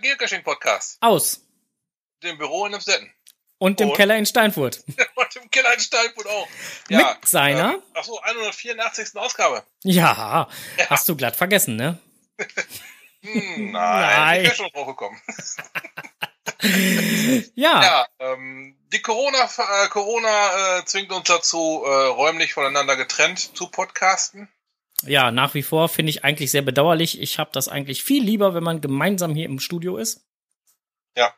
Geocaching-Podcast. Aus. Dem Büro in Emstetten. Und im Und? Keller in Steinfurt. Und im Keller in Steinfurt auch. Mit seiner? Äh, ach so, 184. Ausgabe. Ja, hast du glatt vergessen, ne? Hm, nein, Nein. ich wäre schon drauf gekommen. Ja, Ja, ähm, die Corona, äh, Corona äh, zwingt uns dazu, äh, räumlich voneinander getrennt zu podcasten. Ja, nach wie vor finde ich eigentlich sehr bedauerlich. Ich habe das eigentlich viel lieber, wenn man gemeinsam hier im Studio ist. Ja.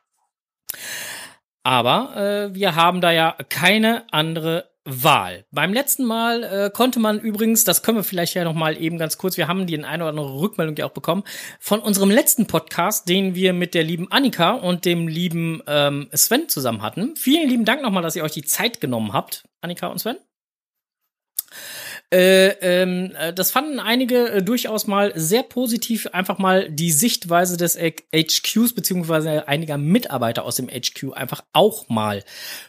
Aber äh, wir haben da ja keine andere Wahl. Beim letzten Mal äh, konnte man übrigens, das können wir vielleicht ja noch mal eben ganz kurz, wir haben die in eine oder andere Rückmeldung ja auch bekommen, von unserem letzten Podcast, den wir mit der lieben Annika und dem lieben ähm, Sven zusammen hatten. Vielen lieben Dank nochmal, dass ihr euch die Zeit genommen habt, Annika und Sven. Äh, ähm, äh, das fanden einige äh, durchaus mal sehr positiv, einfach mal die Sichtweise des HQs beziehungsweise einiger Mitarbeiter aus dem HQ einfach auch mal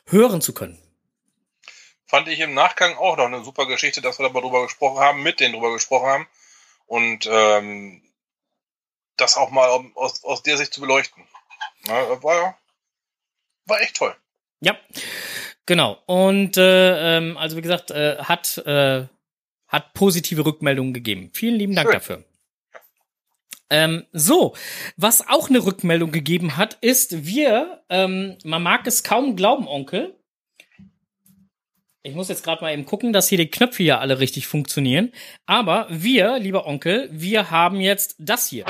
hören zu können. Fand ich im Nachgang auch noch eine super Geschichte, dass wir da mal drüber gesprochen haben, mit denen drüber gesprochen haben. Und ähm, das auch mal aus, aus der Sicht zu beleuchten. Na, war, war echt toll. Ja, genau. Und äh, ähm, also wie gesagt, äh, hat äh, hat positive Rückmeldungen gegeben. Vielen lieben Dank Schön. dafür. Ähm, so, was auch eine Rückmeldung gegeben hat, ist wir, ähm, man mag es kaum glauben, Onkel. Ich muss jetzt gerade mal eben gucken, dass hier die Knöpfe hier alle richtig funktionieren. Aber wir, lieber Onkel, wir haben jetzt das hier.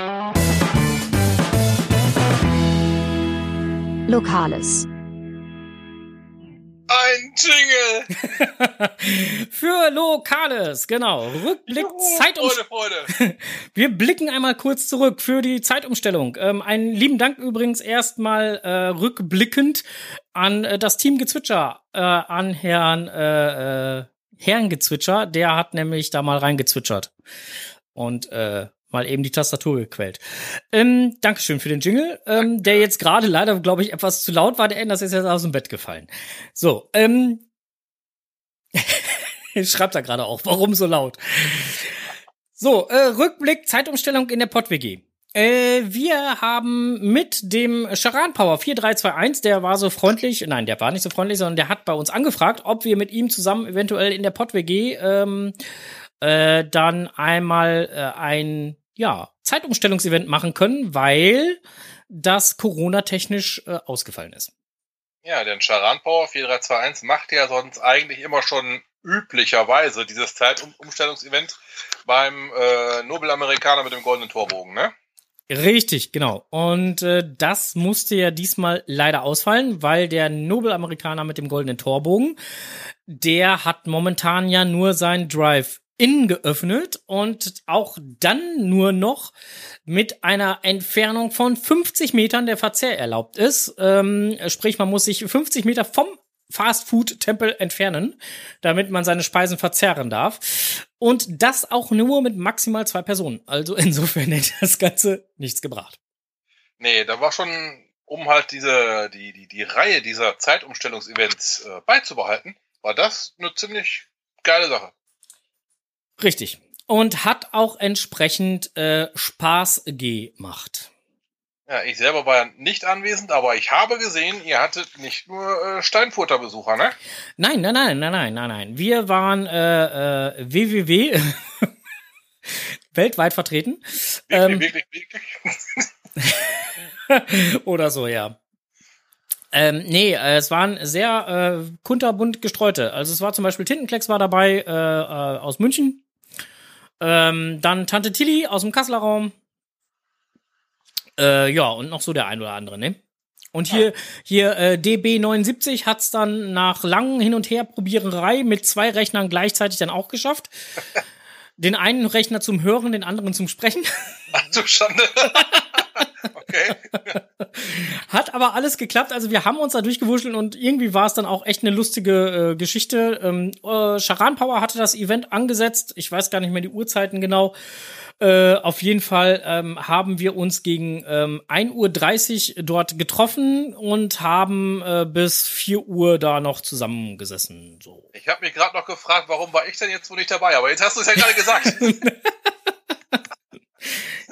Lokales. Ein Jingle! Für Lokales, genau. Rückblick, Zeitumstellung. Freude, Freude. Wir blicken einmal kurz zurück für die Zeitumstellung. Ähm, einen lieben Dank übrigens erstmal äh, rückblickend an äh, das Team Gezwitscher, äh, an Herrn äh, äh, Herrn Gezwitscher, der hat nämlich da mal reingezwitschert und äh, mal eben die Tastatur gequält. Ähm, Dankeschön für den Jingle, ähm, der jetzt gerade leider, glaube ich, etwas zu laut war. Der Enders ist jetzt aus dem Bett gefallen. So, ähm, schreibt er gerade auch, warum so laut? So, äh, Rückblick, Zeitumstellung in der PodWG. Äh, wir haben mit dem Charan Power 4321, der war so freundlich, nein, der war nicht so freundlich, sondern der hat bei uns angefragt, ob wir mit ihm zusammen eventuell in der PodWG ähm, äh, dann einmal äh, ein ja, Zeitumstellungsevent machen können, weil das Corona-technisch äh, ausgefallen ist. Ja, denn Charan Power 4321 macht ja sonst eigentlich immer schon üblicherweise dieses Zeitumstellungsevent beim äh, Nobelamerikaner mit dem goldenen Torbogen, ne? Richtig, genau. Und äh, das musste ja diesmal leider ausfallen, weil der Nobelamerikaner mit dem goldenen Torbogen, der hat momentan ja nur sein Drive-In geöffnet und auch dann nur noch mit einer Entfernung von 50 Metern der Verzehr erlaubt ist. Ähm, sprich, man muss sich 50 Meter vom Fast-Food-Tempel entfernen, damit man seine Speisen verzehren darf. Und das auch nur mit maximal zwei Personen. Also insofern hätte das Ganze nichts gebracht. Nee, da war schon, um halt diese, die, die, die Reihe dieser Zeitumstellungsevents äh, beizubehalten, war das eine ziemlich geile Sache. Richtig. Und hat auch entsprechend äh, Spaß gemacht. Ja, ich selber war ja nicht anwesend, aber ich habe gesehen, ihr hattet nicht nur äh, Steinfurter Besucher, ne? Nein, nein, nein, nein, nein, nein, nein. Wir waren äh, äh, www weltweit vertreten. Wirklich, Ähm, wirklich, wirklich. Oder so, ja. Ähm, nee, äh, es waren sehr äh, kunterbunt gestreute. Also es war zum Beispiel Tintenklecks war dabei äh, äh, aus München. Ähm, dann Tante Tilly aus dem Kasseler Raum. Äh, ja, und noch so der ein oder andere, ne? Und hier, hier äh, DB79 hat's dann nach langen Hin- und Herprobiererei mit zwei Rechnern gleichzeitig dann auch geschafft. Den einen Rechner zum Hören, den anderen zum Sprechen. Ach du Schande. okay. Hat aber alles geklappt. Also wir haben uns da durchgewuschelt und irgendwie war es dann auch echt eine lustige äh, Geschichte. Ähm, äh, Charan Power hatte das Event angesetzt. Ich weiß gar nicht mehr die Uhrzeiten genau. Äh, auf jeden Fall ähm, haben wir uns gegen ähm, 1.30 Uhr dort getroffen und haben äh, bis 4 Uhr da noch zusammengesessen. So. Ich habe mich gerade noch gefragt, warum war ich denn jetzt wohl nicht dabei? Aber jetzt hast du es ja gerade gesagt.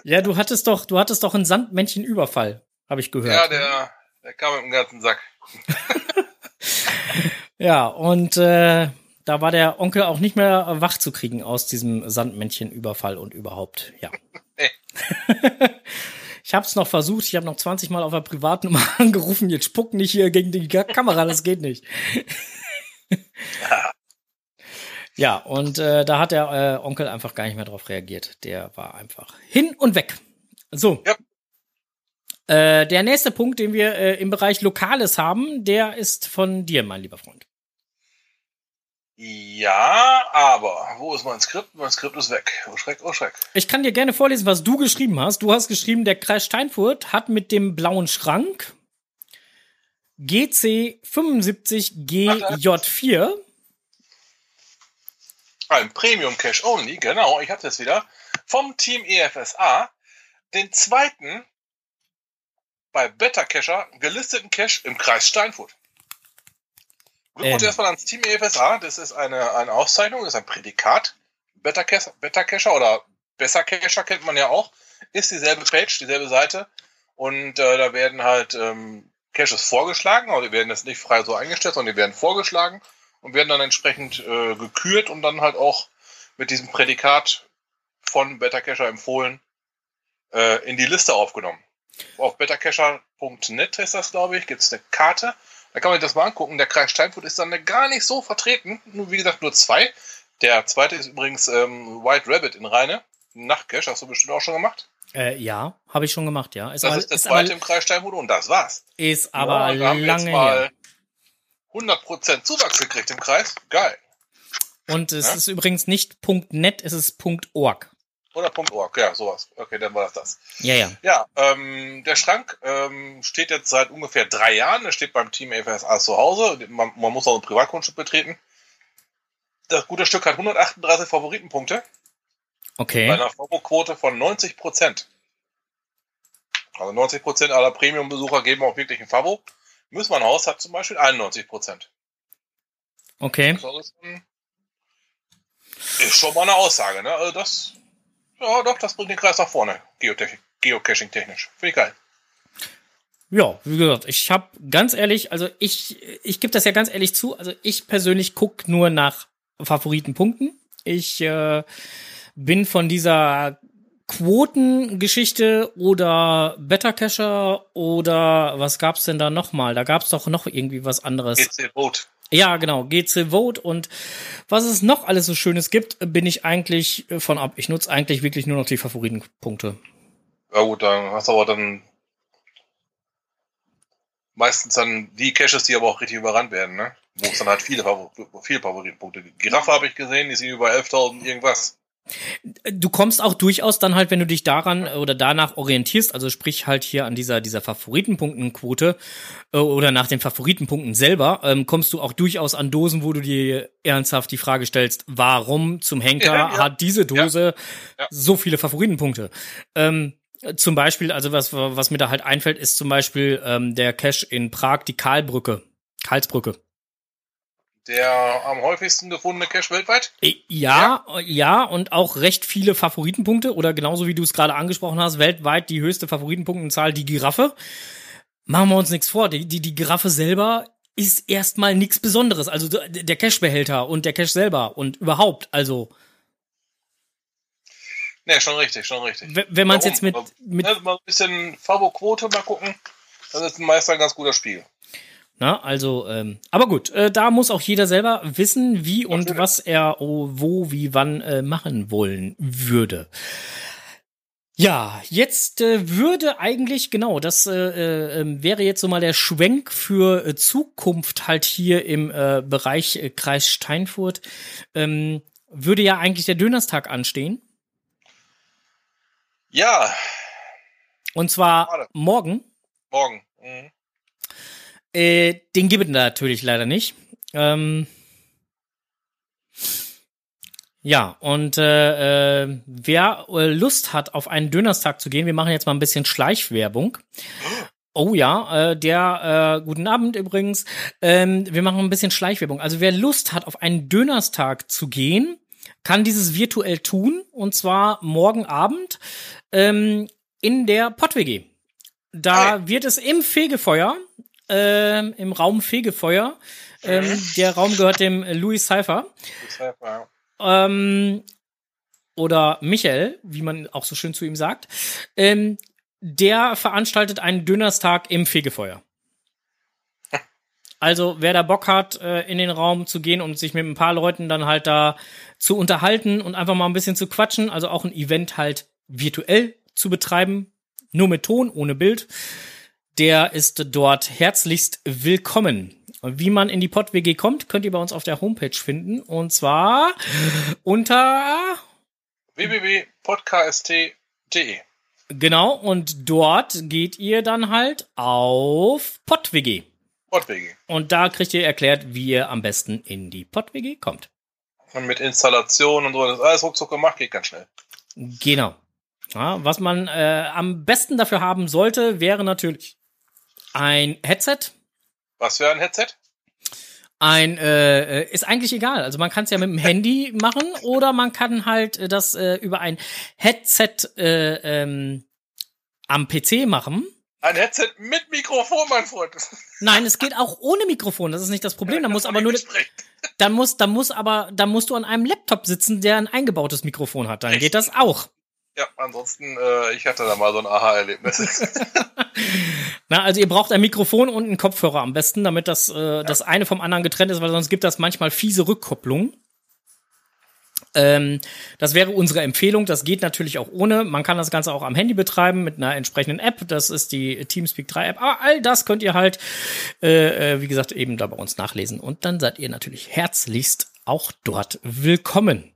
Ja, du hattest doch, du hattest doch einen Sandmännchenüberfall, habe ich gehört. Ja, der, der kam mit dem ganzen Sack. ja, und äh, da war der Onkel auch nicht mehr wach zu kriegen aus diesem Sandmännchenüberfall und überhaupt, ja. Ich habe es noch versucht, ich habe noch 20 Mal auf der Privatnummer angerufen, jetzt spuck nicht hier gegen die Kamera, das geht nicht. ja, ja, und äh, da hat der äh, Onkel einfach gar nicht mehr drauf reagiert. Der war einfach hin und weg. So. Ja. Äh, der nächste Punkt, den wir äh, im Bereich Lokales haben, der ist von dir, mein lieber Freund. Ja, aber wo ist mein Skript? Mein Skript ist weg. Oh Schreck, oh Schreck. Ich kann dir gerne vorlesen, was du geschrieben hast. Du hast geschrieben, der Kreis Steinfurt hat mit dem blauen Schrank GC75GJ4 beim Premium Cash Only, genau, ich habe das wieder, vom Team EFSA, den zweiten bei Better Cacher gelisteten Cash im Kreis Steinfurt. Glückwunsch ähm. erstmal ans Team EFSA, das ist eine, eine Auszeichnung, das ist ein Prädikat. Better Cacher, Better Cacher oder Besser Cacher kennt man ja auch, ist dieselbe Page, dieselbe Seite und äh, da werden halt ähm, Caches vorgeschlagen, aber die werden das nicht frei so eingestellt, sondern die werden vorgeschlagen und werden dann entsprechend äh, gekürt und dann halt auch mit diesem Prädikat von Better Cacher empfohlen äh, in die Liste aufgenommen. Auf bettercacher.net ist das, glaube ich, gibt es eine Karte da kann man sich das mal angucken. Der Kreis Steinfurt ist dann gar nicht so vertreten. Nur, wie gesagt, nur zwei. Der zweite ist übrigens ähm, White Rabbit in Rheine. Nachtcash, hast du bestimmt auch schon gemacht? Äh, ja, habe ich schon gemacht, ja. Ist das aber, ist der zweite aber, im Kreis Steinfurt und das war's. Ist aber ja, lange her. 100% Zuwachs gekriegt im Kreis. Geil. Und es ja? ist übrigens nicht .net, es ist .org. Oder .org, ja, sowas. Okay, dann war das das. Ja, ja. Ja, ähm, der Schrank ähm, steht jetzt seit ungefähr drei Jahren. Er steht beim Team FSA zu Hause. Man, man muss auch ein Privatgrundstück betreten. Das gute Stück hat 138 Favoritenpunkte. Okay. Bei einer Favo-Quote von 90 Prozent. Also 90 Prozent aller Premium-Besucher geben auch wirklich ein Favo. Müssmann Haus hat zum Beispiel 91 Prozent. Okay. Das ist schon mal eine Aussage, ne? Also das ja, doch, das bringt den Kreis nach vorne, Geocaching-technisch. Finde ich geil. Ja, wie gesagt, ich habe ganz ehrlich, also ich, ich gebe das ja ganz ehrlich zu, also ich persönlich guck nur nach Favoritenpunkten. Ich äh, bin von dieser Quotengeschichte oder Better Cacher oder was gab's denn da nochmal? Da gab's doch noch irgendwie was anderes. GC Vote. Ja, genau, GC Vote und was es noch alles so Schönes gibt, bin ich eigentlich von ab. Ich nutze eigentlich wirklich nur noch die Favoritenpunkte. Ja gut, dann hast du aber dann meistens dann die Caches, die aber auch richtig überrannt werden, ne? Wo es dann halt viele, viele Favoritenpunkte gibt. Giraffe habe ich gesehen, die sind über 11.000 irgendwas. Du kommst auch durchaus dann halt, wenn du dich daran oder danach orientierst, also sprich halt hier an dieser, dieser Favoritenpunktenquote äh, oder nach den Favoritenpunkten selber, ähm, kommst du auch durchaus an Dosen, wo du dir ernsthaft die Frage stellst, warum zum Henker ja, ja. hat diese Dose ja. so viele Favoritenpunkte? Ähm, zum Beispiel, also was, was mir da halt einfällt, ist zum Beispiel ähm, der Cache in Prag, die Karlbrücke, Karlsbrücke der am häufigsten gefundene Cache weltweit? Äh, ja, ja, ja, und auch recht viele Favoritenpunkte oder genauso wie du es gerade angesprochen hast, weltweit die höchste Favoritenpunktenzahl, die Giraffe. Machen wir uns nichts vor, die, die, die Giraffe selber ist erstmal nichts Besonderes. Also der Cache-Behälter und der Cache selber und überhaupt, also. Ne, schon richtig, schon richtig. Wenn man es jetzt mit, mit. Ja, mal ein bisschen Favo-Quote mal gucken, das ist meist ein ganz guter Spiel. Na, also, ähm, aber gut, äh, da muss auch jeder selber wissen, wie und was er oh, wo, wie, wann äh, machen wollen würde. Ja, jetzt äh, würde eigentlich genau, das äh, äh, ähm, wäre jetzt so mal der Schwenk für äh, Zukunft halt hier im äh, Bereich äh, Kreis Steinfurt. Ähm, würde ja eigentlich der Dönerstag anstehen. Ja. Und zwar morgen. Morgen. Mhm. Äh, den gibt es natürlich leider nicht. Ähm, ja, und äh, äh, wer äh, Lust hat, auf einen Dönerstag zu gehen, wir machen jetzt mal ein bisschen Schleichwerbung. Oh ja, äh, der äh, guten Abend übrigens. Ähm, wir machen ein bisschen Schleichwerbung. Also wer Lust hat, auf einen Dönerstag zu gehen, kann dieses virtuell tun und zwar morgen Abend ähm, in der Pott-WG. Da Hi. wird es im Fegefeuer, ähm, im Raum Fegefeuer, ähm, der Raum gehört dem Louis ja. ähm, oder Michael, wie man auch so schön zu ihm sagt, ähm, der veranstaltet einen Dönerstag im Fegefeuer. Also, wer da Bock hat, äh, in den Raum zu gehen und sich mit ein paar Leuten dann halt da zu unterhalten und einfach mal ein bisschen zu quatschen, also auch ein Event halt virtuell zu betreiben, nur mit Ton, ohne Bild, der ist dort herzlichst willkommen. Wie man in die Pod-WG kommt, könnt ihr bei uns auf der Homepage finden. Und zwar unter www.podcast.de. Genau, und dort geht ihr dann halt auf PodWG. Wortwege. Und da kriegt ihr erklärt, wie ihr am besten in die PodWG kommt. Und mit Installation und so, das ist alles ruckzuck gemacht, geht ganz schnell. Genau. Ja, was man äh, am besten dafür haben sollte, wäre natürlich ein Headset. Was für ein Headset? Ein äh, ist eigentlich egal. Also man kann es ja mit dem Handy machen oder man kann halt äh, das äh, über ein Headset äh, ähm, am PC machen. Ein Headset mit Mikrofon, mein Freund. Nein, es geht auch ohne Mikrofon. Das ist nicht das Problem. Da muss aber nur, dann muss, dann muss aber, dann musst du an einem Laptop sitzen, der ein eingebautes Mikrofon hat. Dann geht das auch. Ja, ansonsten, äh, ich hatte da mal so ein Aha-Erlebnis. Na, also ihr braucht ein Mikrofon und einen Kopfhörer am besten, damit das, äh, das eine vom anderen getrennt ist, weil sonst gibt das manchmal fiese Rückkopplung. Ähm, das wäre unsere Empfehlung. Das geht natürlich auch ohne. Man kann das Ganze auch am Handy betreiben mit einer entsprechenden App. Das ist die Teamspeak 3 App. Aber all das könnt ihr halt, äh, äh, wie gesagt, eben da bei uns nachlesen. Und dann seid ihr natürlich herzlichst auch dort willkommen.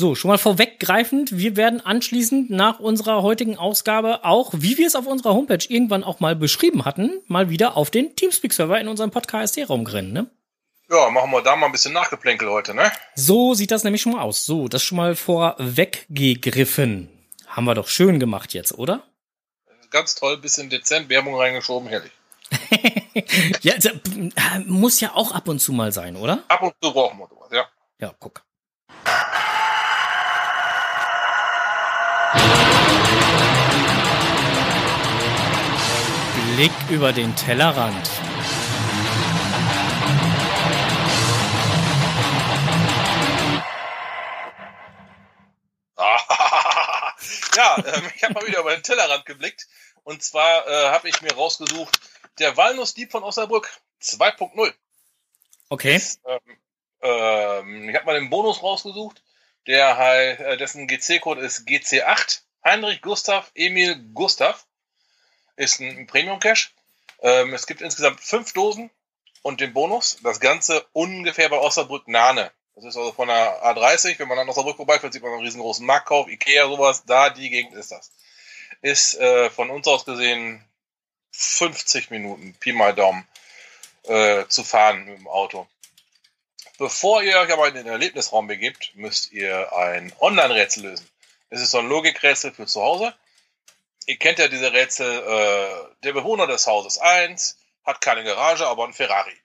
So, schon mal vorweggreifend, wir werden anschließend nach unserer heutigen Ausgabe auch, wie wir es auf unserer Homepage irgendwann auch mal beschrieben hatten, mal wieder auf den Teamspeak-Server in unserem Podcast-Raum rennen, ne? ja, machen wir da mal ein bisschen Nachgeplänkel heute, ne? So sieht das nämlich schon mal aus. So, das schon mal vorweggegriffen. Haben wir doch schön gemacht jetzt, oder? Ganz toll, bisschen dezent, Werbung reingeschoben, herrlich. ja, äh, muss ja auch ab und zu mal sein, oder? Ab und zu brauchen wir sowas, ja. Ja, guck. Blick über den Tellerrand. ja, ähm, ich habe mal wieder über den Tellerrand geblickt. Und zwar äh, habe ich mir rausgesucht, der Walnussdieb von Osnabrück 2.0. Okay. Ähm, ähm, ich habe mal den Bonus rausgesucht, der äh, dessen GC-Code ist GC8. Heinrich Gustav Emil Gustav ist ein Premium-Cache. Ähm, es gibt insgesamt fünf Dosen und den Bonus. Das Ganze ungefähr bei Osnabrück Nahne. Das ist also von der A30, wenn man an Osnabrück vorbeifährt, sieht man einen riesengroßen Marktkauf, Ikea, sowas. Da die Gegend ist das. Ist äh, von uns aus gesehen 50 Minuten, Pi mal Daumen, äh, zu fahren mit dem Auto. Bevor ihr euch aber in den Erlebnisraum begebt, müsst ihr ein Online-Rätsel lösen. Es ist so ein Logikrätsel für zu Hause. Ihr kennt ja diese Rätsel, äh, der Bewohner des Hauses 1 hat keine Garage, aber ein Ferrari.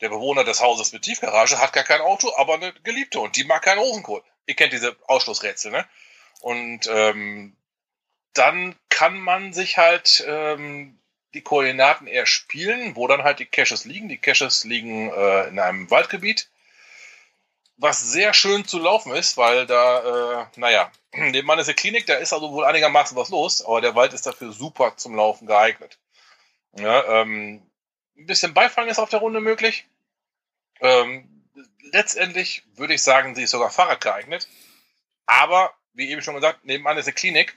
Der Bewohner des Hauses mit Tiefgarage hat gar kein Auto, aber eine Geliebte und die mag keinen Rosenkohl. Ihr kennt diese Ausschlussrätsel, ne? Und ähm, dann kann man sich halt ähm, die Koordinaten erspielen, wo dann halt die Caches liegen. Die Caches liegen äh, in einem Waldgebiet, was sehr schön zu laufen ist, weil da, äh, naja, nebenan ist eine Klinik, da ist also wohl einigermaßen was los, aber der Wald ist dafür super zum Laufen geeignet. Ja, ähm, ein bisschen Beifang ist auf der Runde möglich. Ähm, letztendlich würde ich sagen, sie ist sogar Fahrrad geeignet. Aber, wie eben schon gesagt, nebenan ist eine Klinik.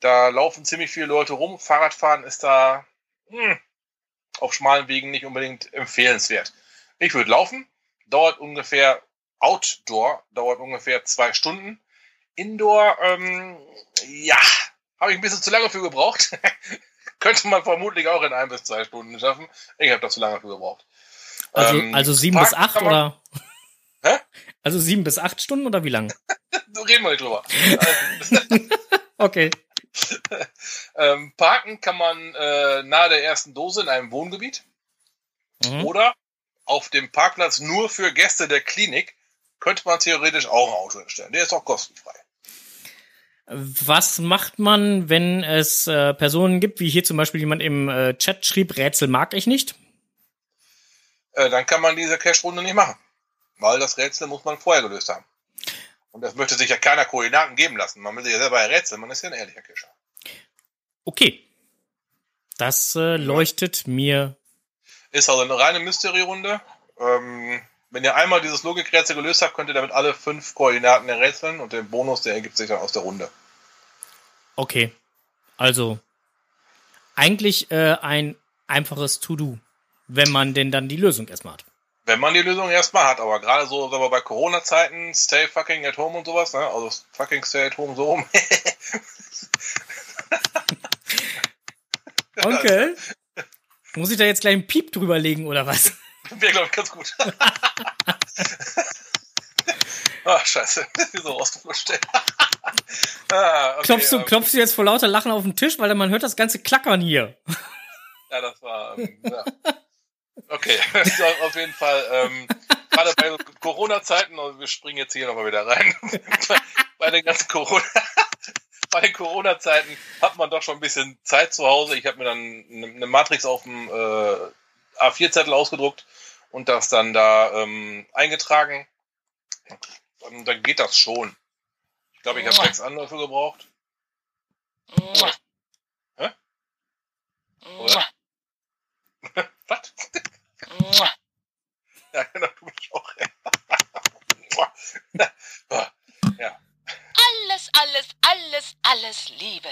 Da laufen ziemlich viele Leute rum. Fahrradfahren ist da hm, auf schmalen Wegen nicht unbedingt empfehlenswert. Ich würde laufen. Dauert ungefähr, Outdoor dauert ungefähr zwei Stunden. Indoor, ähm, ja, habe ich ein bisschen zu lange für gebraucht. Könnte man vermutlich auch in ein bis zwei Stunden schaffen. Ich habe da zu lange für gebraucht. Also, Ähm, also sieben Parken bis acht man- oder? Hä? Also sieben bis acht Stunden oder wie lang? So reden wir nicht drüber. Okay. ähm, parken kann man äh, nahe der ersten Dose in einem Wohngebiet Mhm. oder auf dem Parkplatz nur für Gäste der Klinik könnte man theoretisch auch ein Auto hinstellen. Der ist auch kostenfrei. Was macht man, wenn es äh, Personen gibt, wie hier zum Beispiel jemand im äh, Chat schrieb, Rätsel mag ich nicht? Äh, dann kann man diese Cash-Runde nicht machen. Weil das Rätsel muss man vorher gelöst haben. Und das möchte sich ja keiner Koordinaten geben lassen. Man will sich ja selber errätseln, man ist ja ein ehrlicher Cacher. Okay. Das äh, leuchtet mir. Ist also eine reine Mystery-Runde. Ähm, wenn ihr einmal dieses Logikrätsel gelöst habt, könnt ihr damit alle fünf Koordinaten errätseln und den Bonus, der ergibt sich dann aus der Runde. Okay. Also eigentlich äh, ein einfaches To-Do, wenn man denn dann die Lösung erstmal hat. Wenn man die Lösung erstmal hat, aber gerade so sagen wir, bei Corona-Zeiten, stay fucking at home und sowas, ne? Also fucking stay at home so rum. Onkel, muss ich da jetzt gleich einen Piep drüber legen oder was? Wäre, glaube ich, ganz gut. Ach, scheiße. so rausgeflutscht. ah, okay, klopfst, du, ähm, klopfst du jetzt vor lauter Lachen auf den Tisch, weil man hört das ganze Klackern hier. ja, das war. Ähm, ja. Okay, auf jeden Fall. Ähm, gerade bei Corona-Zeiten, also wir springen jetzt hier nochmal wieder rein. bei den ganzen Corona. bei den Corona-Zeiten hat man doch schon ein bisschen Zeit zu Hause. Ich habe mir dann eine Matrix auf dem äh, A4-Zettel ausgedruckt und das dann da ähm, eingetragen. Und dann geht das schon. Ich glaube, ich habe sechs Anläufe gebraucht. Hä? Oder? Was? ja, genau, du mich auch. ja. Alles, alles, alles, alles Liebe.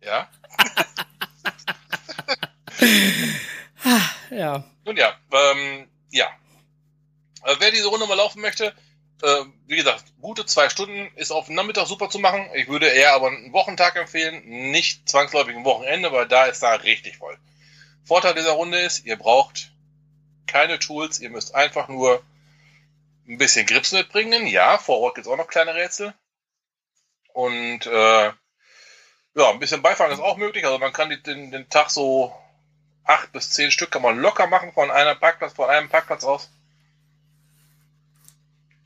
Ja? ja. Nun ja, ähm, ja. Äh, wer diese Runde mal laufen möchte, äh, wie gesagt, gute zwei Stunden ist auf dem Nachmittag super zu machen. Ich würde eher aber einen Wochentag empfehlen, nicht zwangsläufig ein Wochenende, weil da ist da richtig voll. Vorteil dieser Runde ist, ihr braucht keine Tools, ihr müsst einfach nur ein bisschen Grips mitbringen. Ja, vor Ort gibt es auch noch kleine Rätsel. Und äh, ja, ein bisschen Beifang ist auch möglich. Also man kann den, den Tag so acht bis zehn Stück kann man locker machen von einer Parkplatz, von einem Parkplatz aus.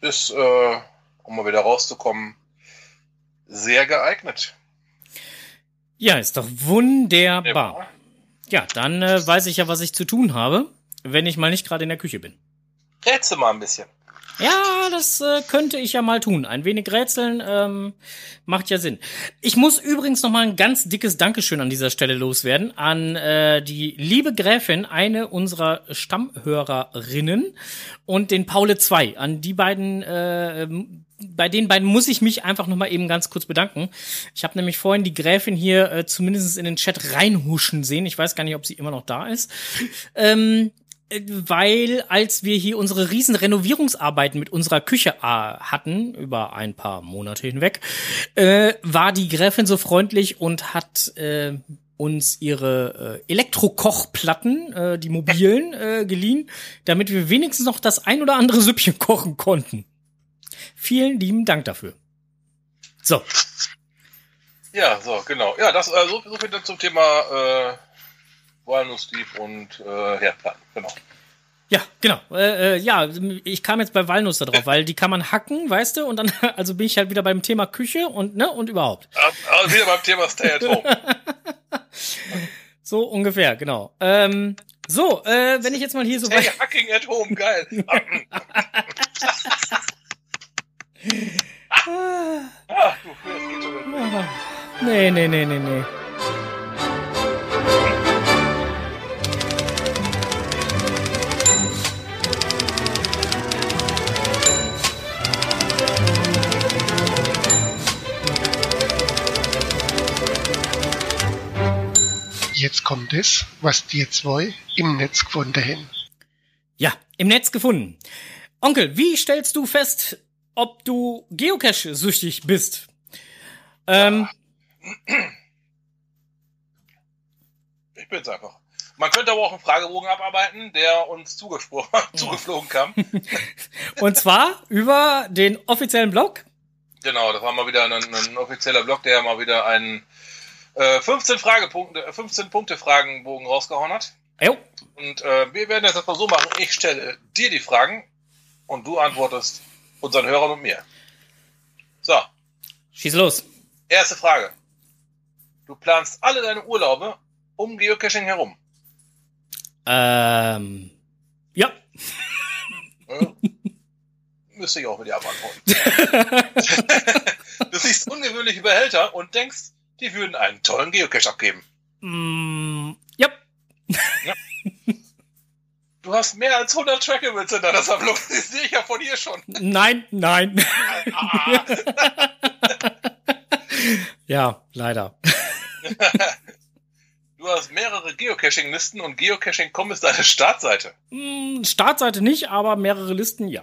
Ist, äh, um mal wieder rauszukommen, sehr geeignet. Ja, ist doch wunderbar. Ja, dann äh, weiß ich ja, was ich zu tun habe, wenn ich mal nicht gerade in der Küche bin. Rätsel mal ein bisschen. Ja, das äh, könnte ich ja mal tun. Ein wenig rätseln ähm, macht ja Sinn. Ich muss übrigens noch mal ein ganz dickes Dankeschön an dieser Stelle loswerden an äh, die liebe Gräfin, eine unserer Stammhörerinnen und den Paule 2. An die beiden äh, bei den beiden muss ich mich einfach noch mal eben ganz kurz bedanken. Ich habe nämlich vorhin die Gräfin hier äh, zumindest in den Chat reinhuschen sehen. Ich weiß gar nicht, ob sie immer noch da ist. Ähm, weil als wir hier unsere riesen Renovierungsarbeiten mit unserer Küche äh, hatten, über ein paar Monate hinweg, äh, war die Gräfin so freundlich und hat äh, uns ihre äh, Elektrokochplatten, äh, die mobilen, äh, geliehen, damit wir wenigstens noch das ein oder andere Süppchen kochen konnten. Vielen lieben Dank dafür. So. Ja, so, genau. Ja, das äh, so, so viel dann zum Thema äh, Walnussdieb und äh, Herdplatten, genau. Ja, genau. Äh, äh, ja, ich kam jetzt bei Walnuss da drauf, weil die kann man hacken, weißt du, und dann also bin ich halt wieder beim Thema Küche und ne und überhaupt. Also wieder beim Thema Stay at Home. so ungefähr, genau. Ähm, so, äh, wenn ich jetzt mal hier so Stay Hacking at Home, geil. ah, du, das geht schon Nee, nee, nee, nee, nee. Jetzt kommt es, was die zwei im Netz gefunden haben. Ja, im Netz gefunden. Onkel, wie stellst du fest, ob du Geocache-süchtig bist? Ähm, ich bin's einfach. Man könnte aber auch einen Fragebogen abarbeiten, der uns zugeflogen kam. Und zwar über den offiziellen Blog. Genau, das war mal wieder ein, ein offizieller Blog, der mal wieder einen 15 äh, Fragepunkte, 15 äh, Punkte Fragenbogen rausgehauen hat. Jo. Und äh, wir werden das jetzt mal so machen. Ich stelle dir die Fragen und du antwortest unseren Hörern und mir. So, Schieß los. erste Frage. Du planst alle deine Urlaube um Geocaching herum. Ähm, ja. Ja. Müsste ich auch mit dir abantworten. du siehst ungewöhnliche Behälter und denkst, die würden einen tollen Geocache abgeben. Mm, ja. Du hast mehr als 100 Trackables in deiner Sammlung. Das sehe ich ja von hier schon. Nein, nein. Ah, ja, leider. du hast mehrere Geocaching-Listen und Geocaching.com ist deine Startseite. Mm, Startseite nicht, aber mehrere Listen, ja.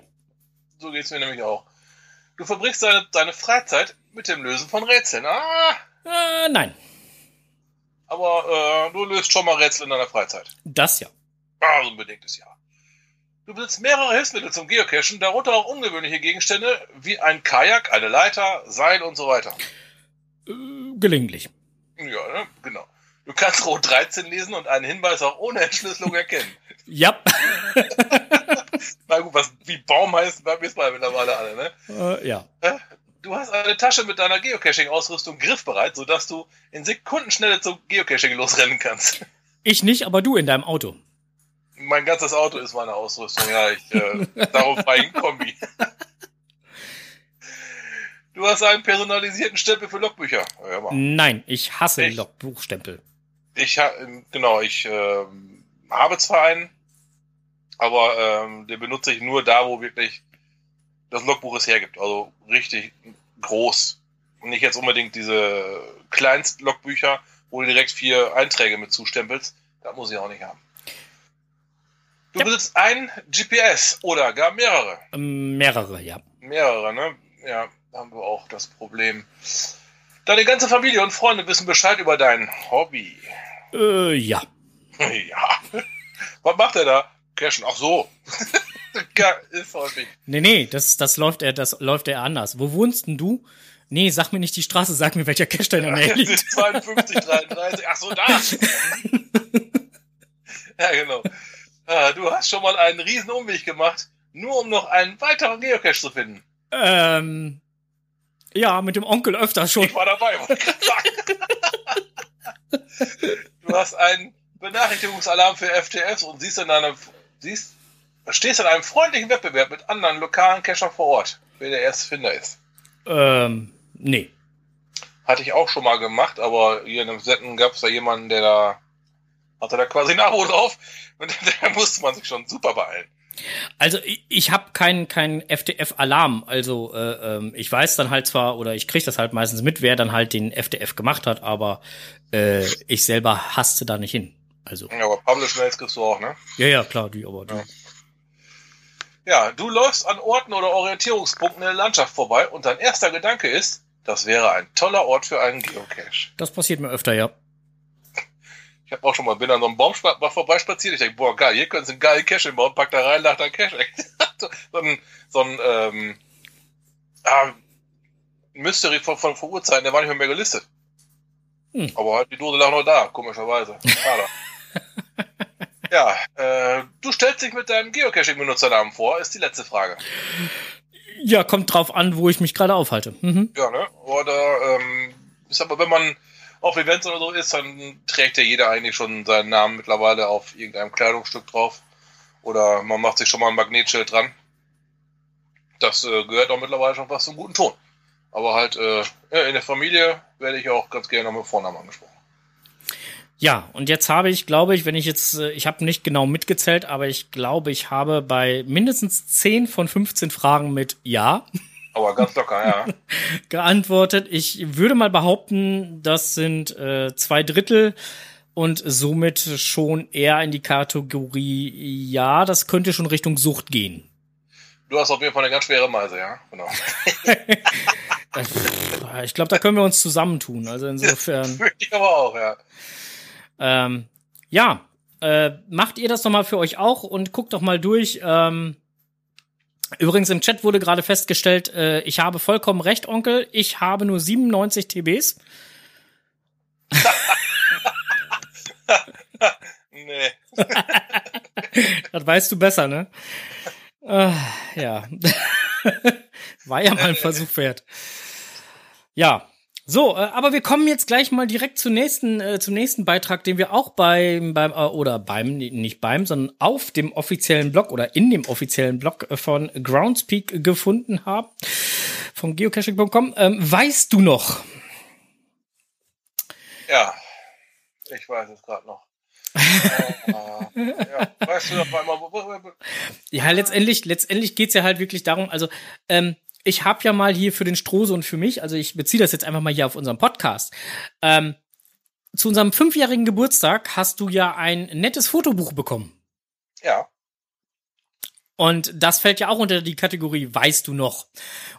So geht's mir nämlich auch. Du verbringst deine, deine Freizeit mit dem Lösen von Rätseln. Ah, Äh, nein. aber äh, du löst schon mal Rätsel in deiner Freizeit. Das ja. Ah, so ein bedingtes Ja. Du besitzt mehrere Hilfsmittel zum Geocachen, darunter auch ungewöhnliche Gegenstände wie ein Kajak, eine Leiter, Seil und so weiter. Äh, gelegentlich. Ja, ne? genau. Du kannst Rot 13 lesen und einen Hinweis auch ohne Entschlüsselung erkennen. Ja. Na gut, was wie Baum heißt, wissen wir mittlerweile alle, ne? äh, ja. Du hast eine Tasche mit deiner Geocaching-Ausrüstung griffbereit, sodass du in Sekundenschnelle zum Geocaching losrennen kannst. Ich nicht, aber du in deinem Auto. Mein ganzes Auto ist meine Ausrüstung, ja, ich, äh, darum ich ein Kombi. Du hast einen personalisierten Stempel für Logbücher. Nein, ich hasse Echt? Logbuchstempel. Ich genau, ich ähm, habe zwar einen, aber ähm, den benutze ich nur da, wo wirklich das Logbuch es hergibt. Also richtig groß. Und nicht jetzt unbedingt diese Kleinst-Logbücher, wo du direkt vier Einträge mit zustempelst. Das muss ich auch nicht haben. Du Ja. besitzt ein GPS oder gar mehrere. Ähm, mehrere, ja. Mehrere, ne? Ja, haben wir auch das Problem. Deine ganze Familie und Freunde wissen Bescheid über dein Hobby. Äh, ja. Ja. Was macht er da? Cashen. Ach so. ja, ist häufig. Nee, nee, das, das läuft er, das läuft er anders. Wo wohnst denn du? Nee, sag mir nicht die Straße, sag mir, welcher in der Nähe liegt. ist 52, 33. Ach so, da. ja, genau. Ah, Du hast schon mal einen riesen Umweg gemacht, nur um noch einen weiteren Geocache zu finden. Ähm, ja, mit dem Onkel öfter schon. Ich war dabei, du hast einen Benachrichtigungsalarm für FTFs und siehst in einem, siehst, stehst in einem freundlichen Wettbewerb mit anderen lokalen Cachern vor Ort, wer der erste Finder ist. Ähm, nee. Hatte ich auch schon mal gemacht, aber hier in einem Setten gab es da jemanden, der da hatte da quasi ein Abo drauf und da musste man sich schon super beeilen. Also ich, ich habe keinen keinen FDF-Alarm. Also äh, ähm, ich weiß dann halt zwar oder ich krieg das halt meistens mit, wer dann halt den FDF gemacht hat, aber äh, ich selber hasste da nicht hin. Also Ja, aber Publish-Mails kriegst du auch, ne? ja, ja, klar, die aber die. Ja. Ja, du läufst an Orten oder Orientierungspunkten in der Landschaft vorbei und dein erster Gedanke ist, das wäre ein toller Ort für einen Geocache. Das passiert mir öfter, ja. Ich habe auch schon mal, bin an so einem Baum mal vorbeispaziert. Ich denke, boah, geil, hier können sie einen geilen Cache bauen, pack da rein, lach da Cache. so so ein, so ein ähm, ah, Mystery von, von vor Urzeiten, der war nicht mehr, mehr gelistet. Hm. Aber halt die Dose lag noch da, komischerweise. Schade. ja, äh, du stellst dich mit deinem Geocaching-Benutzernamen vor, ist die letzte Frage. Ja, kommt drauf an, wo ich mich gerade aufhalte. Mhm. Ja, ne? Oder, ähm, ist aber, wenn man auf Events oder so ist, dann trägt ja jeder eigentlich schon seinen Namen mittlerweile auf irgendeinem Kleidungsstück drauf. Oder man macht sich schon mal ein Magnetschild dran. Das äh, gehört auch mittlerweile schon fast zum guten Ton. Aber halt, äh, in der Familie werde ich auch ganz gerne noch mit Vornamen angesprochen. Ja, und jetzt habe ich, glaube ich, wenn ich jetzt, äh, ich habe nicht genau mitgezählt, aber ich glaube, ich habe bei mindestens 10 von 15 Fragen mit Ja Aber ganz locker, ja. geantwortet. Ich würde mal behaupten, das sind äh, zwei Drittel und somit schon eher in die Kategorie Ja, das könnte schon Richtung Sucht gehen. Du hast auf jeden Fall eine ganz schwere Meise, ja. Genau. Äh, Ich glaube, da können wir uns zusammentun. Also insofern. Würde ich aber auch, ja. Ähm, ja, äh, macht ihr das doch mal für euch auch und guckt doch mal durch. Ähm, übrigens im Chat wurde gerade festgestellt, äh, ich habe vollkommen recht, Onkel. Ich habe nur 97 TBs. Nee. das weißt du besser, ne? Äh, ja. War ja mal ein Versuch wert. Ja. So, äh, aber wir kommen jetzt gleich mal direkt zum nächsten, äh, zum nächsten Beitrag, den wir auch beim, beim, äh, oder beim, nicht beim, sondern auf dem offiziellen Blog oder in dem offiziellen Blog äh, von Groundspeak gefunden haben. Von geocaching.com. Ähm, weißt du noch? Ja. Ich weiß es gerade noch. äh, ja, weißt du noch mal, Ja, letztendlich, letztendlich geht's ja halt wirklich darum, also, ähm, ich habe ja mal hier für den Strose und für mich, also ich beziehe das jetzt einfach mal hier auf unserem Podcast. Ähm, zu unserem fünfjährigen Geburtstag hast du ja ein nettes Fotobuch bekommen. Ja, Und das fällt ja auch unter die Kategorie Weißt du noch?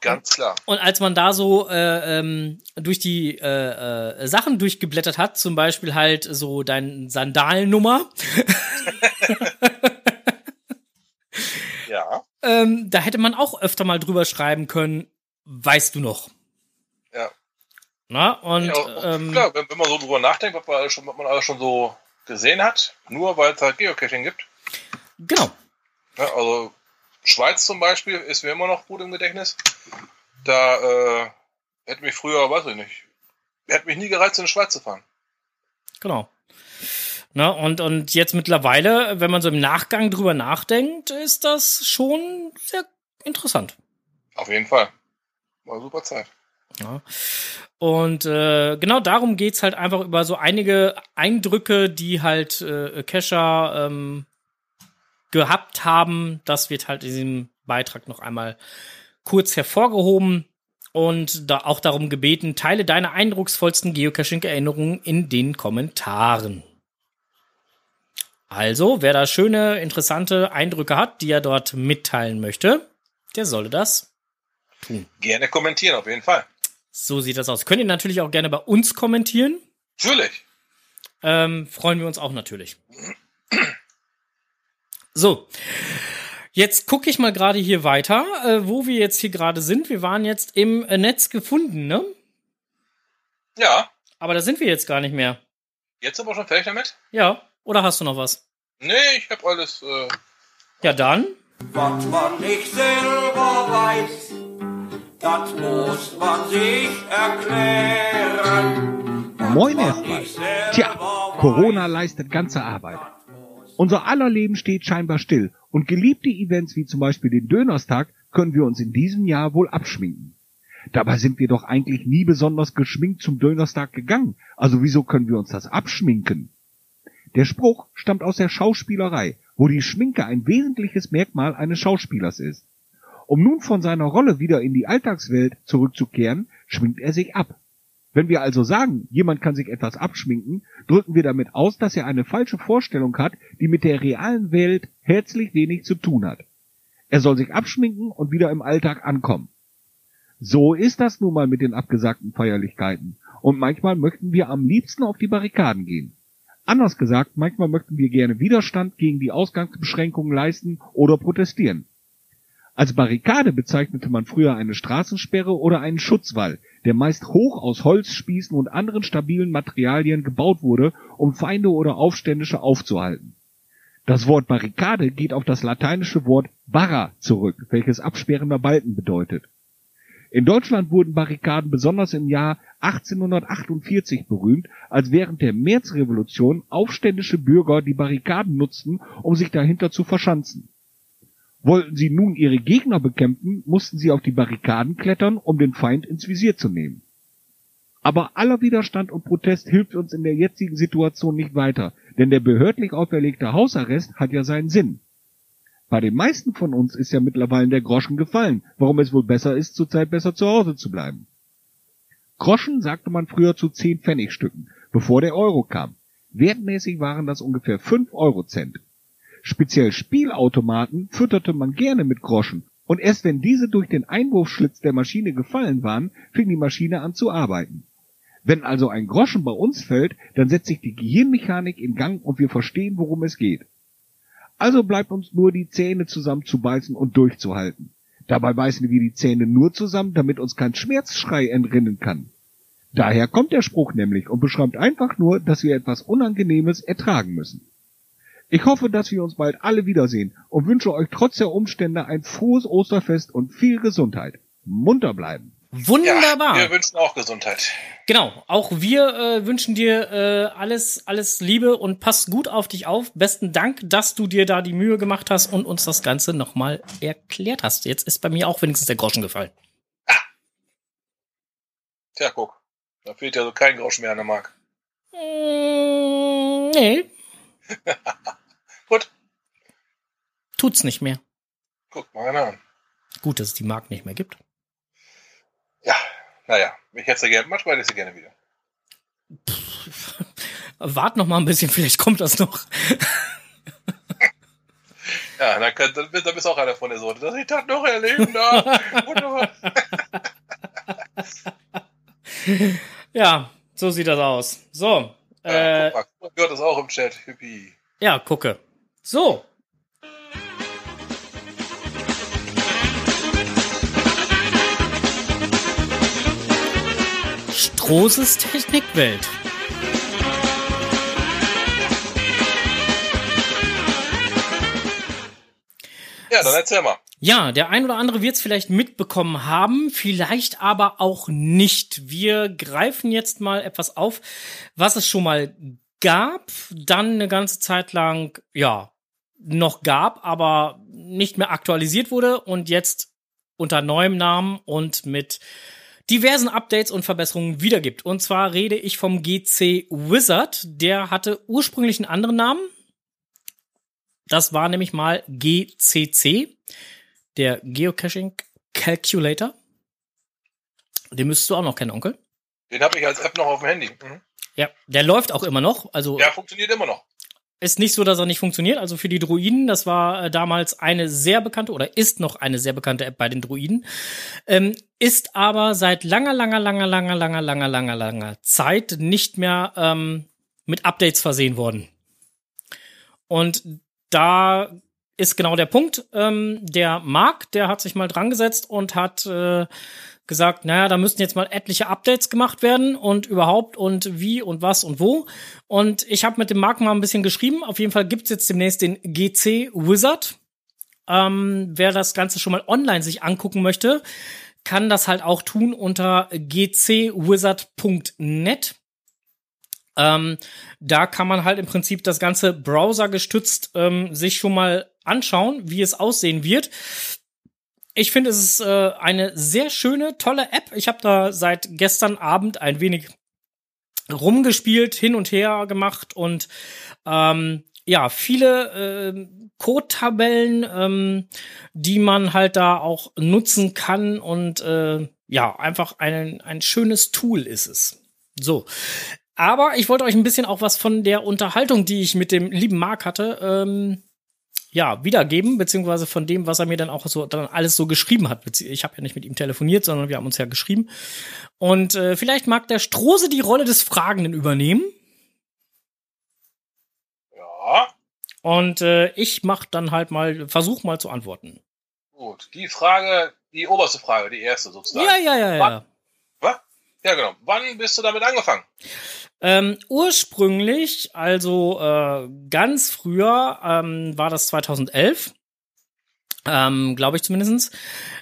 ganz klar. Und als man da so äh, ähm, durch die äh, äh, Sachen durchgeblättert hat, zum Beispiel halt so dein Sandalennummer, Ja, ähm, da hätte man auch öfter mal drüber schreiben können, weißt du noch? ja. Na, und ja ähm, klar, wenn, wenn man so drüber nachdenkt, was man, alles schon, man alles schon so gesehen hat, nur weil es halt Geocaching gibt. genau. Ja, also Schweiz zum Beispiel ist mir immer noch gut im Gedächtnis. Da äh, hätte mich früher, weiß ich nicht, hätte mich nie gereizt, in die Schweiz zu fahren. Genau. Na, und, und jetzt mittlerweile, wenn man so im Nachgang drüber nachdenkt, ist das schon sehr interessant. Auf jeden Fall. War super Zeit. Ja. Und äh, genau darum geht's halt einfach über so einige Eindrücke, die halt äh, Kescher ähm, gehabt haben. Das wird halt in diesem Beitrag noch einmal kurz hervorgehoben und da auch darum gebeten, teile deine eindrucksvollsten Geocaching-Erinnerungen in den Kommentaren. Also, wer da schöne, interessante Eindrücke hat, die er dort mitteilen möchte, der solle das tun. Gerne kommentieren, auf jeden Fall. So sieht das aus. Könnt ihr natürlich auch gerne bei uns kommentieren. Natürlich. Ähm, freuen wir uns auch natürlich. So. Jetzt gucke ich mal gerade hier weiter, äh, wo wir jetzt hier gerade sind. Wir waren jetzt im äh, Netz gefunden, ne? Ja, Aber da sind wir jetzt gar nicht mehr. jetzt sind wir schon fertig damit. Ja. Oder hast du noch was? Nee, ich habe alles. Äh, Ja, dann. Was man nicht selber weiß, das muss man sich erklären. Moin erstmal. Tja, Corona leistet ganze Arbeit. Unser aller Leben steht scheinbar still und geliebte Events wie zum Beispiel den Dönerstag können wir uns in diesem Jahr wohl abschminken. Dabei sind wir doch eigentlich nie besonders geschminkt zum Dönerstag gegangen, also wieso können wir uns das abschminken? Der Spruch stammt aus der Schauspielerei, wo die Schminke ein wesentliches Merkmal eines Schauspielers ist. Um nun von seiner Rolle wieder in die Alltagswelt zurückzukehren, schminkt er sich ab. Wenn wir also sagen, jemand kann sich etwas abschminken, drücken wir damit aus, dass er eine falsche Vorstellung hat, die mit der realen Welt herzlich wenig zu tun hat. Er soll sich abschminken und wieder im Alltag ankommen. So ist das nun mal mit den abgesagten Feierlichkeiten. Und manchmal möchten wir am liebsten auf die Barrikaden gehen. Anders gesagt, manchmal möchten wir gerne Widerstand gegen die Ausgangsbeschränkungen leisten oder protestieren. Als Barrikade bezeichnete man früher eine Straßensperre oder einen Schutzwall, der meist hoch aus Holzspießen und anderen stabilen Materialien gebaut wurde, um Feinde oder Aufständische aufzuhalten. Das Wort Barrikade geht auf das lateinische Wort barra zurück, welches absperrender Balken bedeutet. In Deutschland wurden Barrikaden besonders im Jahr 1848 berühmt, als während der Märzrevolution aufständische Bürger die Barrikaden nutzten, um sich dahinter zu verschanzen. Wollten sie nun ihre Gegner bekämpfen, mussten sie auf die Barrikaden klettern, um den Feind ins Visier zu nehmen. Aber aller Widerstand und Protest hilft uns in der jetzigen Situation nicht weiter, denn der behördlich auferlegte Hausarrest hat ja seinen Sinn. Bei den meisten von uns ist ja mittlerweile der Groschen gefallen, warum es wohl besser ist, zurzeit besser zu Hause zu bleiben. Groschen sagte man früher zu 10 Pfennigstücken, bevor der Euro kam. Wertmäßig waren das ungefähr 5 Eurocent. Speziell Spielautomaten fütterte man gerne mit Groschen, und erst wenn diese durch den Einwurfschlitz der Maschine gefallen waren, fing die Maschine an zu arbeiten. Wenn also ein Groschen bei uns fällt, dann setzt sich die Gehirnmechanik in Gang und wir verstehen, worum es geht. Also bleibt uns nur die Zähne zusammenzubeißen und durchzuhalten. Dabei beißen wir die Zähne nur zusammen, damit uns kein Schmerzschrei entrinnen kann. Daher kommt der Spruch nämlich und beschreibt einfach nur, dass wir etwas Unangenehmes ertragen müssen. Ich hoffe, dass wir uns bald alle wiedersehen und wünsche euch trotz der Umstände ein frohes Osterfest und viel Gesundheit. Munter bleiben. Wunderbar. Ja, wir wünschen auch Gesundheit. Genau, auch wir äh, wünschen dir äh, alles, alles Liebe und pass gut auf dich auf. Besten Dank, dass du dir da die Mühe gemacht hast und uns das Ganze nochmal erklärt hast. Jetzt ist bei mir auch wenigstens der Groschen gefallen. Tja, guck. Da fehlt ja so kein Groschen mehr an der Mark. Mm, nee, Gut, tut's nicht mehr. guck mal an. Gut, dass es die Mark nicht mehr gibt. Ja, naja, ich hätte sie gerne, manchmal hätte ich sie gerne wieder. Wart noch mal ein bisschen, vielleicht kommt das noch. Ja, dann, kann, dann, bist- du auch einer von der Sorte. Dass ich das noch erleben darf. Wunderbar. Ja, so sieht das aus. So, Ja, äh, guck mal, gehört das auch im Chat. Hippie. ja, gucke. So. Strohses Technikwelt. Ja, dann erzähl mal. Ja, der ein oder andere wird es vielleicht mitbekommen haben, vielleicht aber auch nicht. Wir greifen jetzt mal etwas auf, was es schon mal gab, dann eine ganze Zeit lang, ja, noch gab, aber nicht mehr aktualisiert wurde und jetzt unter neuem Namen und mit diversen Updates und Verbesserungen wiedergibt. Und zwar rede ich vom GC Wizard. Der hatte ursprünglich einen anderen Namen. Das war nämlich mal GCC, der Geocaching Calculator. Den müsstest du auch noch kennen, Onkel. Den habe ich als App noch auf dem Handy. Mhm. Ja, der läuft auch immer noch. Also Ja, funktioniert immer noch. Ist nicht so, dass er nicht funktioniert. Also für die Druiden, das war äh, damals eine sehr bekannte oder ist noch eine sehr bekannte App bei den Druiden, ähm, ist aber seit langer, langer, langer, langer, langer, langer, langer, langer Zeit nicht mehr ähm, mit Updates versehen worden. Und da ist genau der Punkt. Ähm, der Marc, der hat sich mal dran gesetzt und hat äh, gesagt, naja, da müssten jetzt mal etliche Updates gemacht werden und überhaupt und wie und was und wo. Und ich habe mit dem Marc mal ein bisschen geschrieben. Auf jeden Fall gibt's jetzt demnächst den GC Wizard. Ähm, wer das Ganze schon mal online sich angucken möchte, kann das halt auch tun unter gcwizard.net. Ähm, da kann man halt im Prinzip das ganze Browser gestützt ähm, sich schon mal anschauen, wie es aussehen wird. Ich finde, es ist äh, eine sehr schöne, tolle App. Ich habe da seit gestern Abend ein wenig rumgespielt, hin und her gemacht und ähm, ja, viele äh, Code-Tabellen, ähm, die man halt da auch nutzen kann und äh, ja, einfach ein, ein schönes Tool ist es. So. Aber ich wollte euch ein bisschen auch was von der Unterhaltung, die ich mit dem lieben Marc hatte, ähm, ja, wiedergeben, beziehungsweise von dem, was er mir dann auch so dann alles so geschrieben hat. Ich habe ja nicht mit ihm telefoniert, sondern wir haben uns ja geschrieben. Und äh, vielleicht mag der Strose die Rolle des Fragenden übernehmen. Ja, Und äh, ich mach dann halt mal, versuch mal zu antworten. gut. Die Frage, die oberste Frage, die erste sozusagen. Ja, ja, ja, ja. Was? Ja, genau. Wann bist du damit angefangen? Ähm, ursprünglich, also äh, ganz früher, ähm, war das 2011, ähm, glaube ich zumindestens,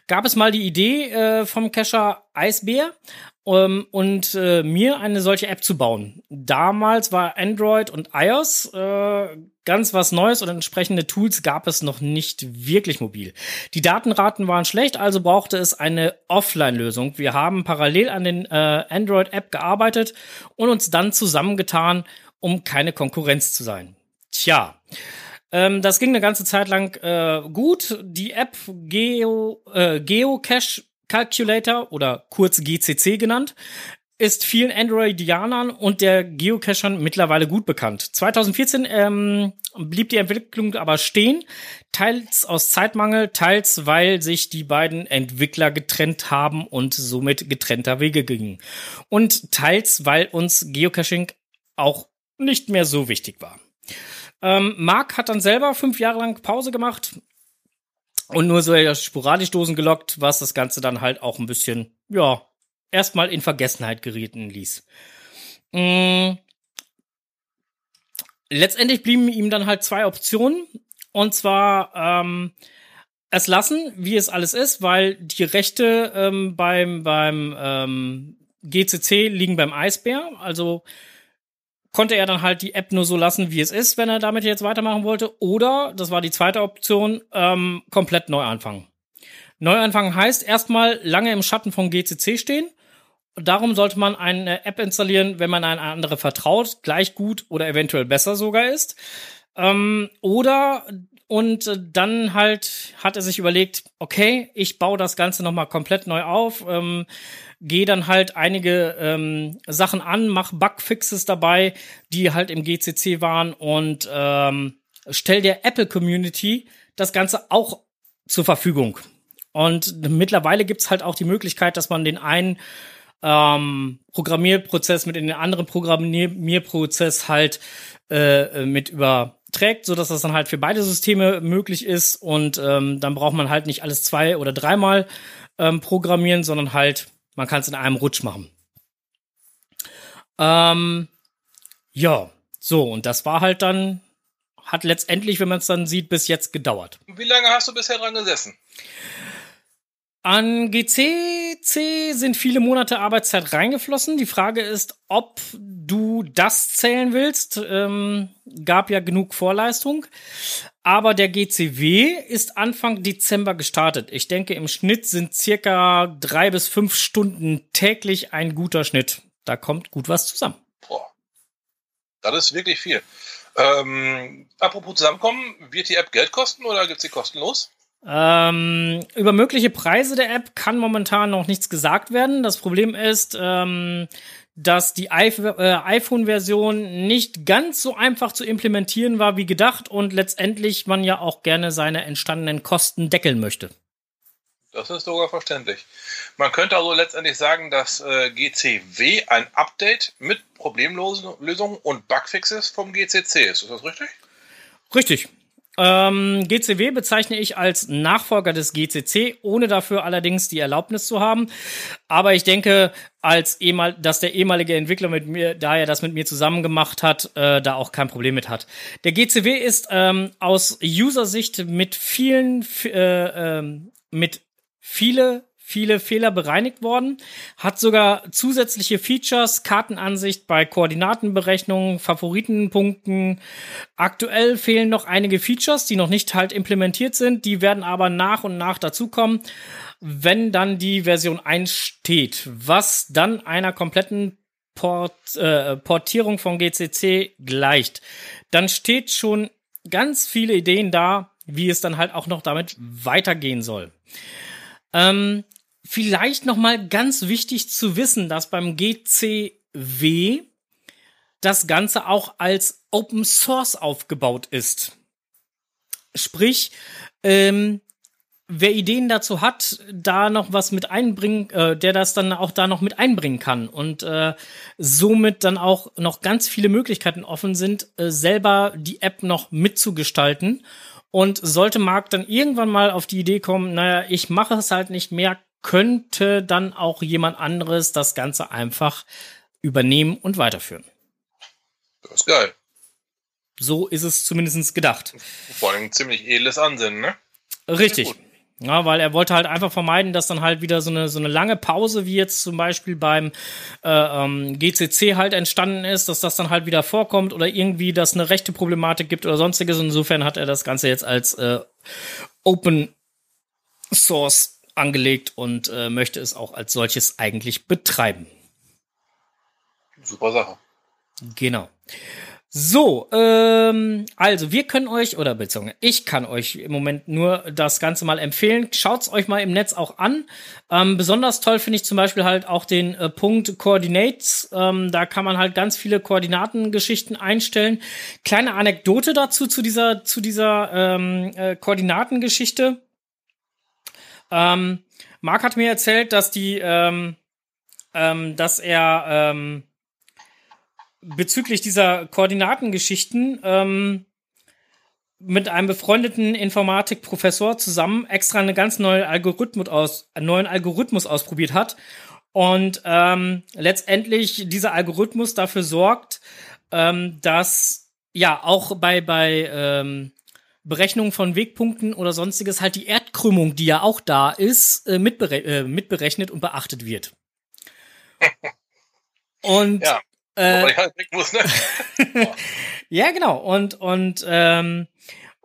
gab es mal die Idee äh, vom Cacher Eisbär ähm, und äh, mir eine solche App zu bauen. Damals war Android und iOS äh, ganz was Neues und entsprechende Tools gab es noch nicht wirklich mobil. Die Datenraten waren schlecht, also brauchte es eine Offline-Lösung. Wir haben parallel an den äh, Android-App gearbeitet und uns dann zusammengetan, um keine Konkurrenz zu sein. Tja. Ähm, das ging eine ganze Zeit lang äh, gut. Die App Geo, äh, Geocache Calculator oder kurz GCC genannt, ist vielen Androidianern und der Geocachern mittlerweile gut bekannt. 2014 ähm, blieb die Entwicklung aber stehen, teils aus Zeitmangel, teils weil sich die beiden Entwickler getrennt haben und somit getrennter Wege gingen. Und teils weil uns Geocaching auch nicht mehr so wichtig war. Ähm, Mark hat dann selber fünf Jahre lang Pause gemacht und nur so sporadisch Dosen gelockt, was das Ganze dann halt auch ein bisschen, ja, erstmal in Vergessenheit gerieten ließ. Mm. letztendlich blieben ihm dann halt zwei Optionen. Und zwar ähm, es lassen, wie es alles ist, weil die Rechte ähm, beim, beim ähm, GCC liegen beim Eisbär. Also konnte er dann halt die App nur so lassen, wie es ist, wenn er damit jetzt weitermachen wollte. Oder, das war die zweite Option, ähm, komplett neu anfangen. Neu anfangen heißt erstmal lange im Schatten vom GCC stehen. Darum sollte man eine App installieren, wenn man eine andere vertraut, gleich gut oder eventuell besser sogar ist. Ähm, oder und äh, dann halt hat er sich überlegt, okay, ich baue das Ganze nochmal komplett neu auf, ähm, gehe dann halt einige ähm, Sachen an, mach Bugfixes dabei, die halt im GCC waren und ähm, stell der Apple Community das Ganze auch zur Verfügung. Und mittlerweile gibt's halt auch die Möglichkeit, dass man den einen ähm, Programmierprozess mit in den anderen Programmierprozess halt äh, mit überträgt, so dass das dann halt für beide Systeme möglich ist und ähm, dann braucht man halt nicht alles zwei oder dreimal ähm, programmieren, sondern halt man kann es in einem Rutsch machen. Ähm, ja, so und das war halt dann hat letztendlich, wenn man es dann sieht, bis jetzt gedauert. Wie lange hast du bisher dran gesessen? An GCC sind viele Monate Arbeitszeit reingeflossen. Die Frage ist, ob du das zählen willst. Ähm, gab ja genug Vorleistung. Aber der GCW ist Anfang Dezember gestartet. Ich denke, im Schnitt sind circa drei bis fünf Stunden täglich ein guter Schnitt. Da kommt gut was zusammen. Boah. Das ist wirklich viel. Ähm, apropos zusammenkommen, wird die App Geld kosten oder gibt sie kostenlos? Ähm, über mögliche Preise der App kann momentan noch nichts gesagt werden. Das Problem ist, ähm, dass die äh, iPhone-Version nicht ganz so einfach zu implementieren war wie gedacht und letztendlich man ja auch gerne seine entstandenen Kosten deckeln möchte. Das ist sogar verständlich. Man könnte also letztendlich sagen, dass äh, GCW ein Update mit Problemlösungen und Bugfixes vom GCC ist. Ist das richtig? Richtig. Ähm, GCW bezeichne ich als Nachfolger des GCC, ohne dafür allerdings die Erlaubnis zu haben. Aber ich denke, als ehemal, dass der ehemalige Entwickler mit mir, da er das mit mir zusammen gemacht hat, äh, da auch kein Problem mit hat. Der GCW ist ähm, aus User-Sicht mit vielen, äh, äh, mit viele viele Fehler bereinigt worden, hat sogar zusätzliche Features, Kartenansicht bei Koordinatenberechnungen, Favoritenpunkten. Aktuell fehlen noch einige Features, die noch nicht halt implementiert sind, die werden aber nach und nach dazukommen, wenn dann die Version 1 steht, was dann einer kompletten Port, äh, Portierung von GCC gleicht. Dann steht schon ganz viele Ideen da, wie es dann halt auch noch damit weitergehen soll. Ähm, vielleicht noch mal ganz wichtig zu wissen, dass beim GCW das Ganze auch als Open Source aufgebaut ist. Sprich, ähm, wer Ideen dazu hat, da noch was mit einbringen, äh, der das dann auch da noch mit einbringen kann und äh, somit dann auch noch ganz viele Möglichkeiten offen sind, äh, selber die App noch mitzugestalten. Und sollte Marc dann irgendwann mal auf die Idee kommen, naja, ich mache es halt nicht mehr, könnte dann auch jemand anderes das Ganze einfach übernehmen und weiterführen. Das ist geil. So ist es zumindest gedacht. Vor allem ein ziemlich edles Ansinnen, ne? Richtig. Ja, weil er wollte halt einfach vermeiden, dass dann halt wieder so eine, so eine lange Pause, wie jetzt zum Beispiel beim äh, ähm, GCC halt entstanden ist, dass das dann halt wieder vorkommt oder irgendwie, dass eine rechte Problematik gibt oder sonstiges. Insofern hat er das Ganze jetzt als äh, Open Source angelegt und äh, möchte es auch als solches eigentlich betreiben. Super Sache. Genau. So, ähm, also wir können euch, oder beziehungsweise ich kann euch im Moment nur das Ganze mal empfehlen. Schaut's euch mal im Netz auch an. Ähm, besonders toll finde ich zum Beispiel halt auch den äh, Punkt Coordinates. Ähm, da kann man halt ganz viele Koordinatengeschichten einstellen. Kleine Anekdote dazu, zu dieser, zu dieser ähm, äh, Koordinatengeschichte. Ähm, Marc hat mir erzählt, dass die, ähm, ähm, dass er ähm, bezüglich dieser Koordinatengeschichten ähm, mit einem befreundeten Informatikprofessor zusammen extra eine ganz neue Algorithmus aus, einen neuen Algorithmus ausprobiert hat und ähm, letztendlich dieser Algorithmus dafür sorgt, dass ja, auch bei, bei Berechnungen von Wegpunkten oder sonstiges halt die Erdkrümmung, die ja auch da ist, äh, mitbere äh, mitberechnet und beachtet wird. Und Ja. äh, halt muss, ne? ja, genau. Und, und, ähm,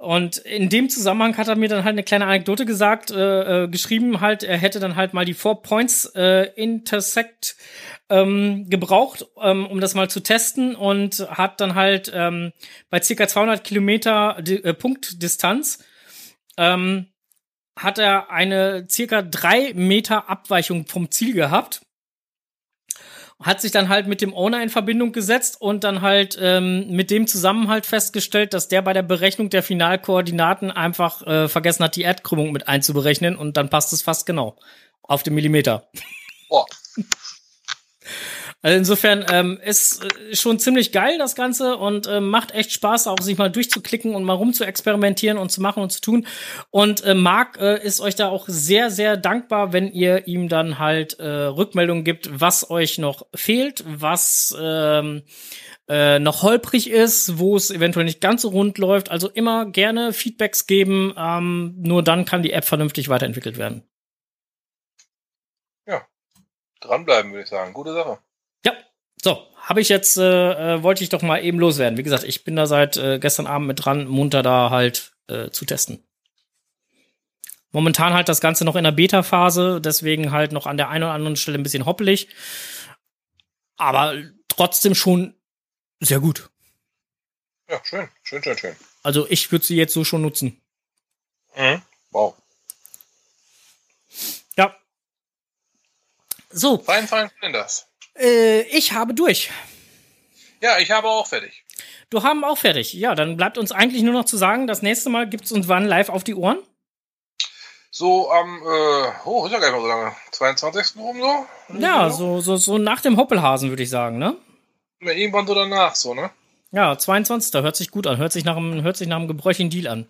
und in dem Zusammenhang hat er mir dann halt eine kleine Anekdote gesagt, äh, äh, geschrieben halt, er hätte dann halt mal die Four Points äh, Intersect ähm, gebraucht, ähm, um das mal zu testen und hat dann halt ähm, bei circa 200 Kilometer äh, Punktdistanz ähm, hat er eine circa drei Meter Abweichung vom Ziel gehabt hat sich dann halt mit dem Owner in Verbindung gesetzt und dann halt ähm, mit dem zusammen halt festgestellt, dass der bei der Berechnung der Finalkoordinaten einfach äh, vergessen hat, die Erdkrümmung mit einzuberechnen und dann passt es fast genau auf den Millimeter. Boah. Also insofern ähm, ist äh, schon ziemlich geil das Ganze und ähm, macht echt Spaß, auch sich mal durchzuklicken und mal rum zu experimentieren und zu machen und zu tun. Und äh, Marc äh, ist euch da auch sehr, sehr dankbar, wenn ihr ihm dann halt äh, Rückmeldungen gibt, was euch noch fehlt, was ähm, äh, noch holprig ist, wo es eventuell nicht ganz so rund läuft. Also immer gerne Feedbacks geben. Ähm, nur dann kann die App vernünftig weiterentwickelt werden. Dranbleiben, würde ich sagen. Gute Sache. Ja, so, habe ich jetzt, äh, äh, wollte ich doch mal eben loswerden. Wie gesagt, ich bin da seit äh, gestern Abend mit dran, munter da halt äh, zu testen. Momentan halt das Ganze noch in der Beta-Phase, deswegen halt noch an der einen oder anderen Stelle ein bisschen hoppelig. Aber trotzdem schon sehr gut. Ja, schön. Schön, schön, schön. Also ich würde sie jetzt so schon nutzen. Mhm. Wow. Ja. So, Fein, fein, fein das. Äh, ich habe durch. Ja, ich habe auch fertig. Du haben auch fertig. Ja, dann bleibt uns eigentlich nur noch zu sagen, das nächste Mal gibt's uns wann live auf die Ohren. So am, äh, oh, ist ja gar nicht mehr so lange. 22. rum so? Ja, so, so, so nach dem Hoppelhasen, würde ich sagen, ne? Ja, Irgendwann so danach, so, ne? Ja, 22. Hört sich gut an. Hört sich nach einem, hört sich nach einem gebräuchlichen Deal an.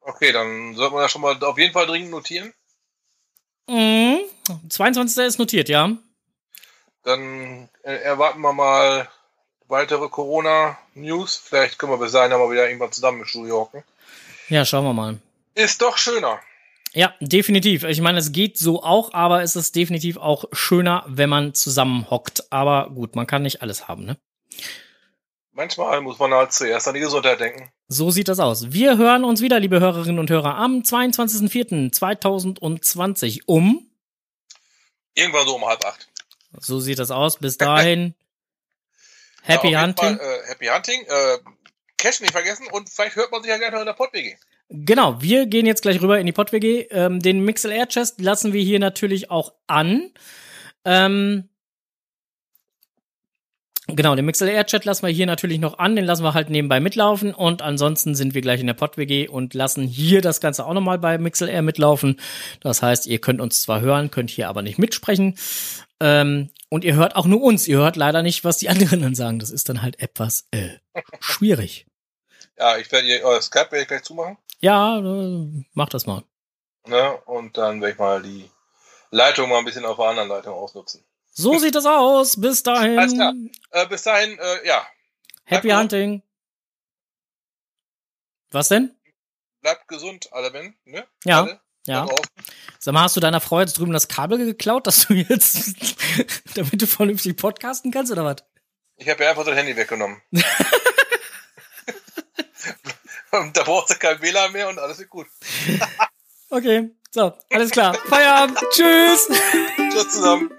Okay, dann sollte man das schon mal auf jeden Fall dringend notieren. Mhm. 22. ist notiert, ja. Dann äh, erwarten wir mal weitere Corona-News. Vielleicht können wir bis dahin mal wieder irgendwann zusammen im Studio hocken. Ja, schauen wir mal. Ist doch schöner. Ja, definitiv. Ich meine, es geht so auch, aber es ist definitiv auch schöner, wenn man zusammen hockt. Aber gut, man kann nicht alles haben, ne? Manchmal muss man halt zuerst an die Gesundheit denken. So sieht das aus. Wir hören uns wieder, liebe Hörerinnen und Hörer, am 22.04.2020 um. Irgendwann so um halb acht. So sieht das aus. Bis dahin. Happy ja, Hunting. Fall, äh, Happy Hunting. Äh, Cash nicht vergessen und vielleicht hört man sich ja gleich noch in der Pott-WG. Genau, wir gehen jetzt gleich rüber in die PodWG. Ähm, den Mixel Air Chest lassen wir hier natürlich auch an. Ähm, genau, den Mixel Air Chat lassen wir hier natürlich noch an. Den lassen wir halt nebenbei mitlaufen. Und ansonsten sind wir gleich in der PodWG und lassen hier das Ganze auch nochmal bei Mixel Air mitlaufen. Das heißt, ihr könnt uns zwar hören, könnt hier aber nicht mitsprechen. Ähm, und ihr hört auch nur uns. Ihr hört leider nicht, was die anderen dann sagen. Das ist dann halt etwas äh, schwierig. Ja, ich werde ihr euer Skype werde ich gleich zumachen. Ja, äh, mach das mal. Ne? Und dann werde ich mal die Leitung mal ein bisschen auf der anderen Leitung ausnutzen. So sieht das aus. Bis dahin. Alles klar. Äh, bis dahin, äh, ja, Happy Danke. Hunting. Was denn? bleibt gesund, alle Ben, ne? Ja, Alle. Ja. Sag mal, hast du deiner Frau jetzt drüben das Kabel geklaut, dass du jetzt, damit du vernünftig podcasten kannst oder was? Ich habe ja einfach das Handy weggenommen. da braucht sie kein WLAN mehr und alles wird gut. Okay, so, alles klar. Feierabend. Tschüss. Tschüss zusammen.